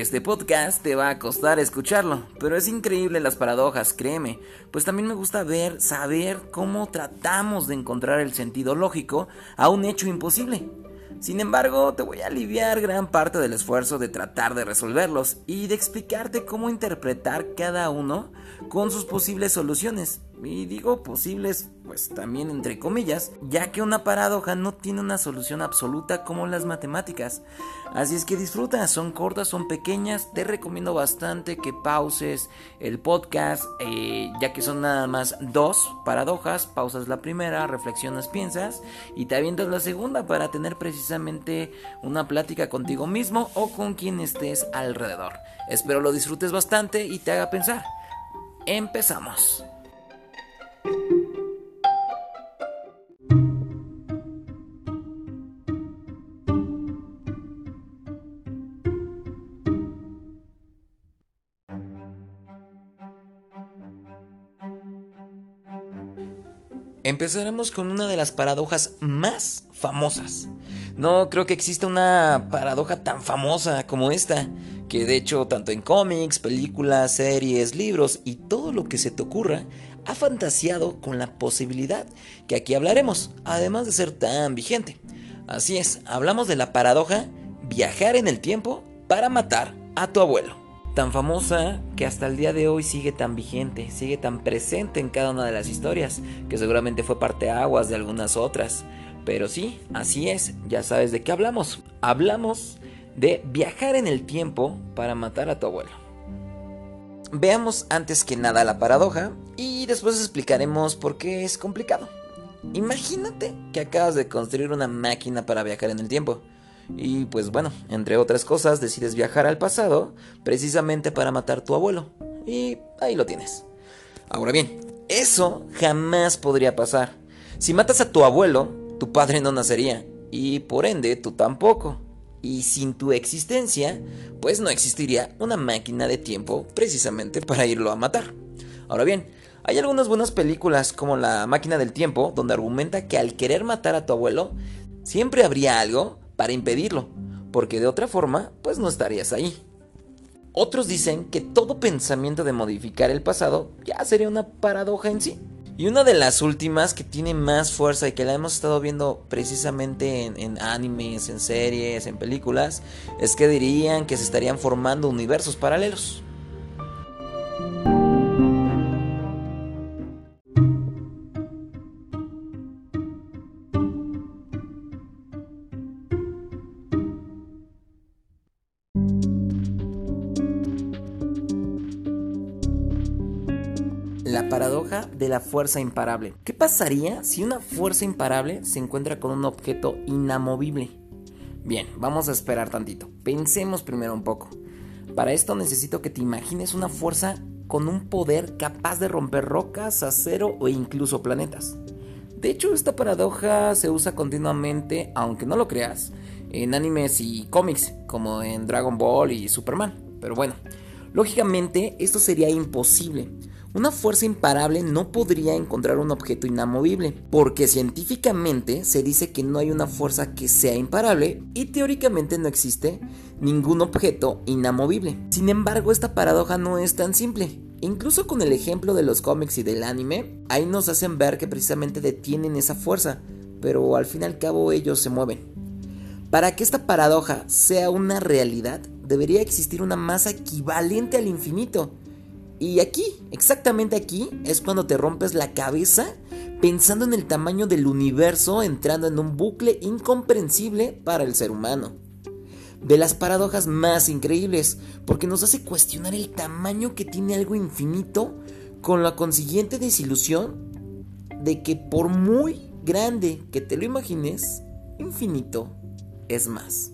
Este podcast te va a costar escucharlo, pero es increíble las paradojas, créeme, pues también me gusta ver, saber cómo tratamos de encontrar el sentido lógico a un hecho imposible. Sin embargo, te voy a aliviar gran parte del esfuerzo de tratar de resolverlos y de explicarte cómo interpretar cada uno con sus posibles soluciones. Y digo posibles, pues también entre comillas, ya que una paradoja no tiene una solución absoluta como las matemáticas. Así es que disfruta, son cortas, son pequeñas, te recomiendo bastante que pauses el podcast, eh, ya que son nada más dos paradojas, pausas la primera, reflexionas, piensas y te avientas la segunda para tener precisamente una plática contigo mismo o con quien estés alrededor. Espero lo disfrutes bastante y te haga pensar. Empezamos. Empezaremos con una de las paradojas más famosas. No creo que exista una paradoja tan famosa como esta, que de hecho tanto en cómics, películas, series, libros y todo lo que se te ocurra, ha fantaseado con la posibilidad que aquí hablaremos, además de ser tan vigente. Así es, hablamos de la paradoja viajar en el tiempo para matar a tu abuelo tan famosa que hasta el día de hoy sigue tan vigente, sigue tan presente en cada una de las historias, que seguramente fue parte aguas de algunas otras. Pero sí, así es, ya sabes de qué hablamos. Hablamos de viajar en el tiempo para matar a tu abuelo. Veamos antes que nada la paradoja y después explicaremos por qué es complicado. Imagínate que acabas de construir una máquina para viajar en el tiempo. Y pues bueno, entre otras cosas, decides viajar al pasado precisamente para matar a tu abuelo. Y ahí lo tienes. Ahora bien, eso jamás podría pasar. Si matas a tu abuelo, tu padre no nacería. Y por ende, tú tampoco. Y sin tu existencia, pues no existiría una máquina de tiempo precisamente para irlo a matar. Ahora bien, hay algunas buenas películas como La máquina del tiempo, donde argumenta que al querer matar a tu abuelo, siempre habría algo para impedirlo, porque de otra forma, pues no estarías ahí. Otros dicen que todo pensamiento de modificar el pasado ya sería una paradoja en sí. Y una de las últimas que tiene más fuerza y que la hemos estado viendo precisamente en, en, animes, en series, en películas, es que dirían que se estarían formando universos paralelos. La paradoja de la fuerza imparable. ¿Qué pasaría si una fuerza imparable se encuentra con un objeto inamovible? Bien, vamos a esperar tantito. Pensemos primero un poco. Para esto necesito que te imagines una fuerza con un poder capaz de romper rocas, acero o incluso planetas. De hecho, esta paradoja se usa continuamente, aunque no lo creas, en animes y cómics, como en Dragon Ball y Superman. Pero bueno, lógicamente esto sería imposible una fuerza imparable no podría encontrar un objeto inamovible, porque científicamente se dice que no hay una fuerza que sea imparable y teóricamente no existe ningún objeto inamovible. Sin embargo, esta paradoja no es tan simple. Incluso con el ejemplo de los cómics y del anime, ahí nos hacen ver que precisamente detienen esa fuerza, pero al fin y al cabo ellos se mueven. Para que esta paradoja sea una realidad, debería existir una masa equivalente al infinito, y aquí, exactamente aquí, es cuando te rompes la cabeza pensando en el tamaño del universo entrando en un bucle incomprensible para el ser humano. De las paradojas más increíbles, porque nos hace cuestionar el tamaño que tiene algo infinito, con la consiguiente desilusión de que por muy grande que te lo imagines, infinito es más.